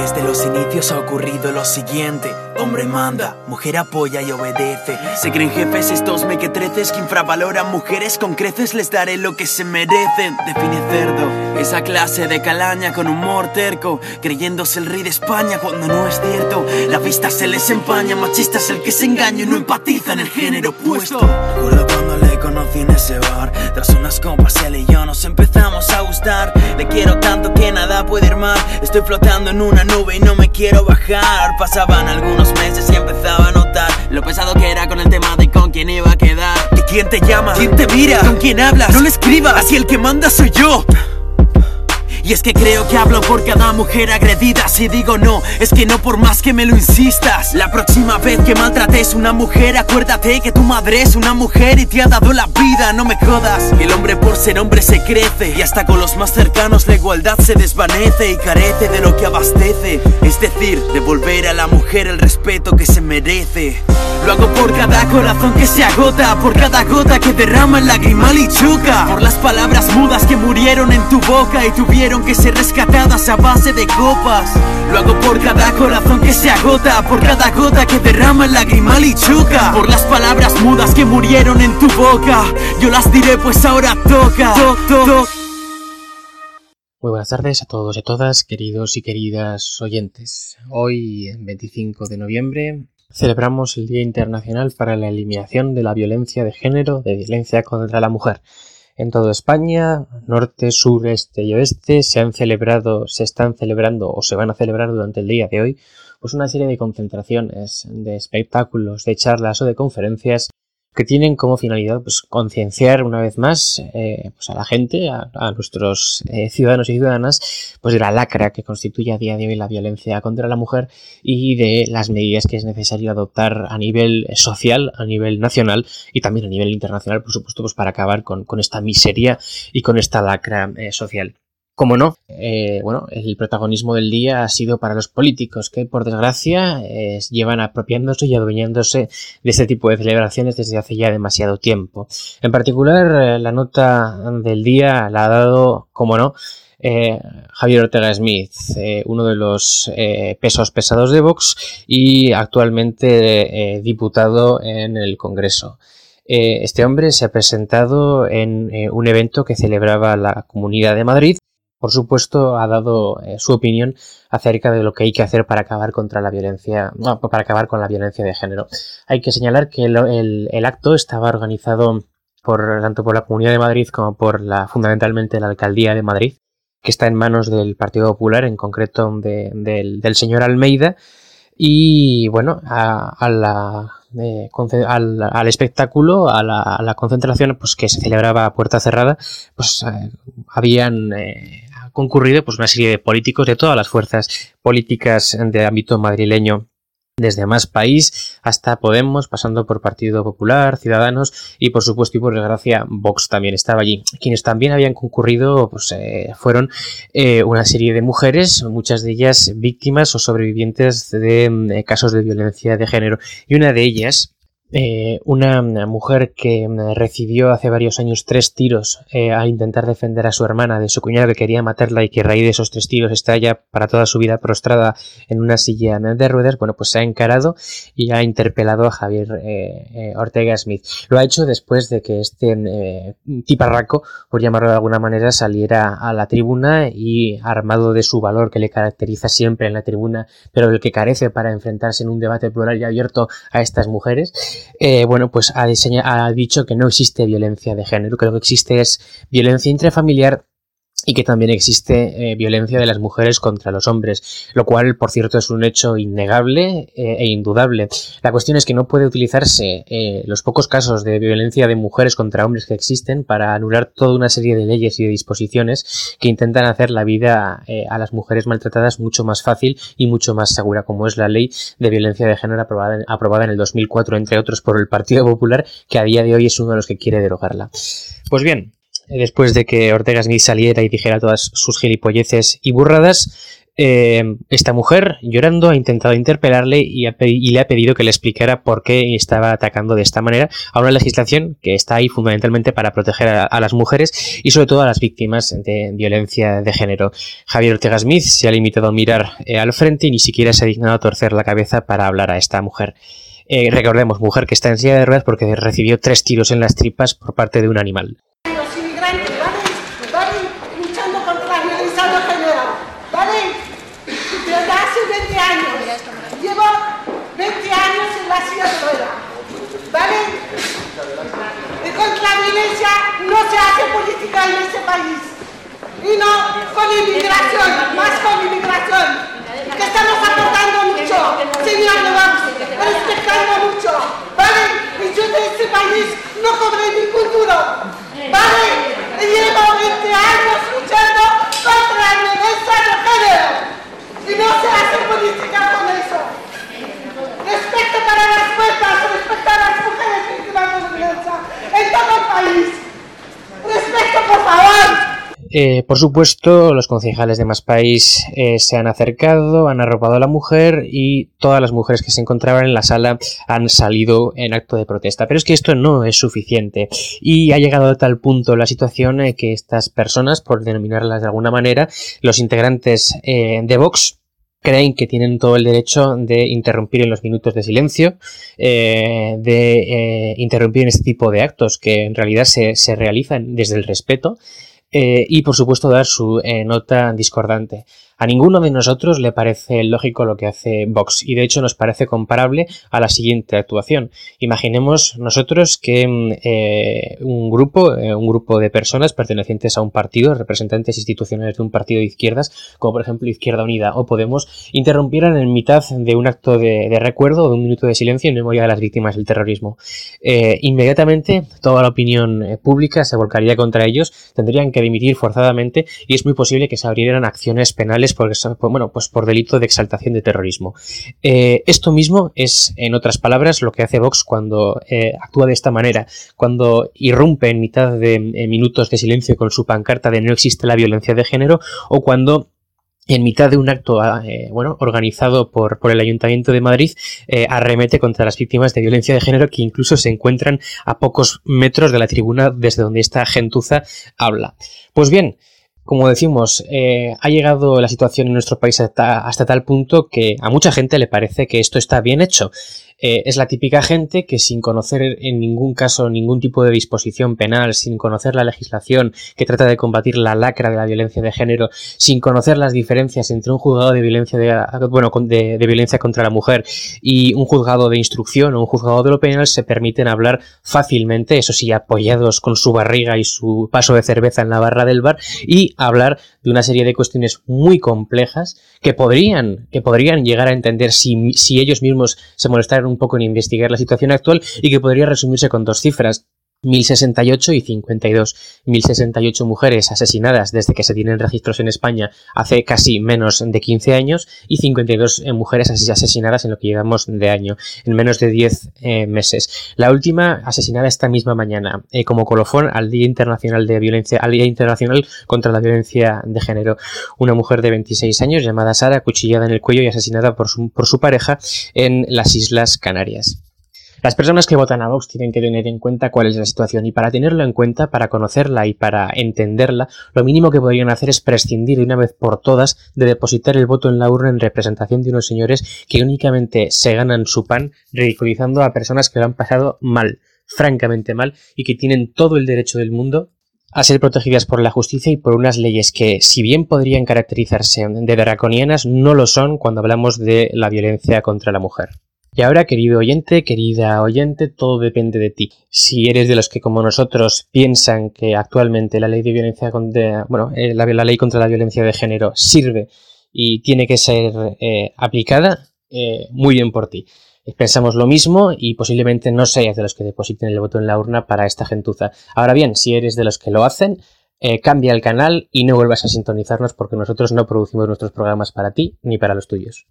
Desde los inicios ha ocurrido lo siguiente. Hombre manda, mujer apoya y obedece. Se creen jefes estos mequetreces que infravaloran mujeres con creces. Les daré lo que se merecen. Define cerdo, esa clase de calaña con humor terco. Creyéndose el rey de España cuando no es cierto. La vista se les empaña, machista es el que se engaña y no empatiza en el género opuesto. Conocí en ese bar. Tras unas copas, él y yo nos empezamos a gustar. Le quiero tanto que nada puede ir mal. Estoy flotando en una nube y no me quiero bajar. Pasaban algunos meses y empezaba a notar lo pesado que era con el tema de con quién iba a quedar. ¿Y quién te llama? ¿Quién te mira? ¿Con quién hablas? No le escribas, así el que manda soy yo. Y es que creo que hablo por cada mujer agredida. Si digo no, es que no por más que me lo insistas. La próxima vez que maltrates una mujer Acuérdate que tu madre es una mujer y te ha dado la vida. No me jodas, el hombre por ser hombre se crece Y hasta con los más cercanos la igualdad se desvanece Y carece de lo que abastece. Es decir, devolver a la mujer el respeto que se merece. Lo hago por cada corazón que se agota Por cada gota que derrama el lagrimal y choca. Por las palabras mudas que murieron en tu boca y tuvieron que ser rescatadas a base de copas. Lo hago por cada corazón que se agota, por cada gota que derrama el lagrimal y choca. Por las palabras mudas que murieron en tu boca, yo las diré pues ahora toca. Muy buenas tardes a todos y a todas, queridos y queridas oyentes. Hoy, 25 de noviembre, celebramos el Día Internacional para la Eliminación de la Violencia de Género, de Violencia contra la Mujer. En toda España, norte, sur, este y oeste, se han celebrado, se están celebrando o se van a celebrar durante el día de hoy, pues una serie de concentraciones, de espectáculos, de charlas o de conferencias que tienen como finalidad pues, concienciar una vez más eh, pues, a la gente, a, nuestros eh, ciudadanos y ciudadanas, pues de la lacra que constituye a día de hoy la violencia contra la mujer y de las medidas que es necesario adoptar a nivel social, a nivel nacional y también a nivel internacional, por supuesto, pues para acabar con, con esta miseria y con esta lacra eh, social. Como no, eh, bueno, el protagonismo del día ha sido para los políticos que, por desgracia, eh, llevan apropiándose y adueñándose de este tipo de celebraciones desde hace ya demasiado tiempo. En particular, eh, la nota del día la ha dado, como no, Javier Ortega Smith, uno de los pesos pesados de Vox y actualmente diputado en el Congreso. este hombre se ha presentado en un evento que celebraba la Comunidad de Madrid por supuesto, ha dado eh, su opinión acerca de lo que hay que hacer para acabar contra la violencia, para acabar con la violencia de género. Hay que señalar que el, acto estaba organizado por tanto por la Comunidad de Madrid como por la fundamentalmente la Alcaldía de Madrid, que está en manos del Partido Popular, en concreto del, señor Almeida, y bueno, a la al, espectáculo, a la, concentración pues, que se celebraba a puerta cerrada, pues eh, habían eh, concurrido pues, una serie de políticos de todas las fuerzas políticas de ámbito madrileño desde Más País hasta Podemos, pasando por Partido Popular, Ciudadanos y por supuesto y por desgracia Vox también estaba allí. Quienes también habían concurrido pues, eh, fueron eh, una serie de mujeres, muchas de ellas víctimas o sobrevivientes de mm, casos de violencia de género y una de ellas eh, una mujer que mm, recibió hace varios años tres tiros eh, al intentar defender a su hermana de su cuñado que quería matarla y que a raíz de esos tres tiros está ya para toda su vida prostrada en una silla de ruedas, bueno, pues se ha encarado y ha interpelado a Javier eh, Ortega Smith. Lo ha hecho después de que este tiparraco, por llamarlo de alguna manera, saliera a la tribuna y armado de su valor que le caracteriza siempre en la tribuna, pero el que carece para enfrentarse en un debate plural y abierto a estas mujeres, eh, bueno, pues ha, ha dicho que no existe violencia de género, que lo que existe es violencia intrafamiliar y que también existe eh, violencia de las mujeres contra los hombres, lo cual, por cierto, es un hecho innegable eh, e indudable. La cuestión es que no puede utilizarse eh, los pocos casos de violencia de mujeres contra hombres que existen para anular toda una serie de leyes y de disposiciones que intentan hacer la vida a las mujeres maltratadas mucho más fácil y mucho más segura, como es la ley de violencia de género aprobada aprobada en el 2004, entre otros, por el Partido Popular, que a día de hoy es uno de los que quiere derogarla. Pues bien, después de que Ortega Smith saliera y dijera todas sus gilipolleces y burradas, Eh, esta mujer, llorando, ha intentado interpelarle y, le ha pedido que le explicara por qué estaba atacando de esta manera a una legislación que está ahí fundamentalmente para proteger a, las mujeres y sobre todo a las víctimas de violencia de género. Javier Ortega Smith se ha limitado a mirar eh, al frente y ni siquiera se ha dignado a torcer la cabeza para hablar a esta mujer. Eh, recordemos, mujer que está en silla de ruedas porque recibió tres tiros en las tripas por parte de un animal. En este país. Y no con. Eh, por supuesto, los concejales de Más País eh, se han acercado, han arropado a la mujer y todas las mujeres que se encontraban en la sala han salido en acto de protesta. Pero es que esto no es suficiente y ha llegado a tal punto la situación eh, que estas personas, por denominarlas de alguna manera, los integrantes de Vox, creen que tienen todo el derecho de interrumpir en los minutos de silencio, de interrumpir en este tipo de actos que en realidad se, se realizan desde el respeto eh, y por supuesto dar su eh, nota discordante. A ninguno de nosotros le parece lógico lo que hace Vox y de hecho nos parece comparable a la siguiente actuación. Imaginemos nosotros que mm, eh, un grupo, un grupo de personas pertenecientes a un partido, representantes institucionales de un partido de izquierdas, como por ejemplo Izquierda Unida o Podemos, interrumpieran en mitad de un acto de, recuerdo o de un minuto de silencio en memoria de las víctimas del terrorismo. Inmediatamente toda la opinión pública se volcaría contra ellos, tendrían que dimitir forzadamente y es muy posible que se abrieran acciones penales por, bueno, pues por delito de exaltación de terrorismo. Eh, esto mismo es, en otras palabras, lo que hace Vox cuando eh, actúa de esta manera, cuando irrumpe en mitad de minutos de silencio con su pancarta de no existe la violencia de género o cuando en mitad de un acto ah, bueno, organizado por, por, el Ayuntamiento de Madrid, arremete contra las víctimas de violencia de género que incluso se encuentran a pocos metros de la tribuna desde donde esta gentuza habla. Pues bien, como decimos, eh, ha llegado la situación en nuestro país hasta, hasta, tal punto que a mucha gente le parece que esto está bien hecho. Eh, es la típica gente que sin conocer en ningún caso ningún tipo de disposición penal, sin conocer la legislación que trata de combatir la lacra de la violencia de género, sin conocer las diferencias entre un juzgado de violencia de, bueno, de, violencia contra la mujer y un juzgado de instrucción o un juzgado de lo penal se permiten hablar fácilmente, eso sí, apoyados con su barriga y su paso de cerveza en la barra del bar y hablar de una serie de cuestiones muy complejas que podrían, que podrían llegar a entender si, si ellos mismos se molestaran un poco en investigar la situación actual y que podría resumirse con dos cifras. 1068 y 52. 1068 mujeres asesinadas desde que se tienen registros en España hace casi menos de 15 años y 52 eh, mujeres asesinadas en lo que llevamos de año, en menos de 10 eh, meses. La última asesinada esta misma mañana, eh, como colofón al Día Internacional de Violencia, al Día Internacional contra la Violencia de Género. Una mujer de 26 años llamada Sara, cuchillada en el cuello y asesinada por su, por su pareja en las Islas Canarias. Las personas que votan a Vox tienen que tener en cuenta cuál es la situación y para tenerlo en cuenta, para conocerla y para entenderla, lo mínimo que podrían hacer es prescindir de una vez por todas de depositar el voto en la urna en representación de unos señores que únicamente se ganan su pan ridiculizando a personas que lo han pasado mal, francamente mal, y que tienen todo el derecho del mundo a ser protegidas por la justicia y por unas leyes que, si bien podrían caracterizarse de draconianas, no lo son cuando hablamos de la violencia contra la mujer. Y ahora, querido oyente, querida oyente, todo depende de ti. Si eres de los que, como nosotros, piensan que actualmente la ley de violencia contra, bueno, eh, la, ley contra la violencia de género sirve y tiene que ser eh, aplicada, eh, muy bien por ti. Pensamos lo mismo y posiblemente no seas de los que depositen el voto en la urna para esta gentuza. Ahora bien, si eres de los que lo hacen, cambia el canal y no vuelvas a sintonizarnos porque nosotros no producimos nuestros programas para ti ni para los tuyos.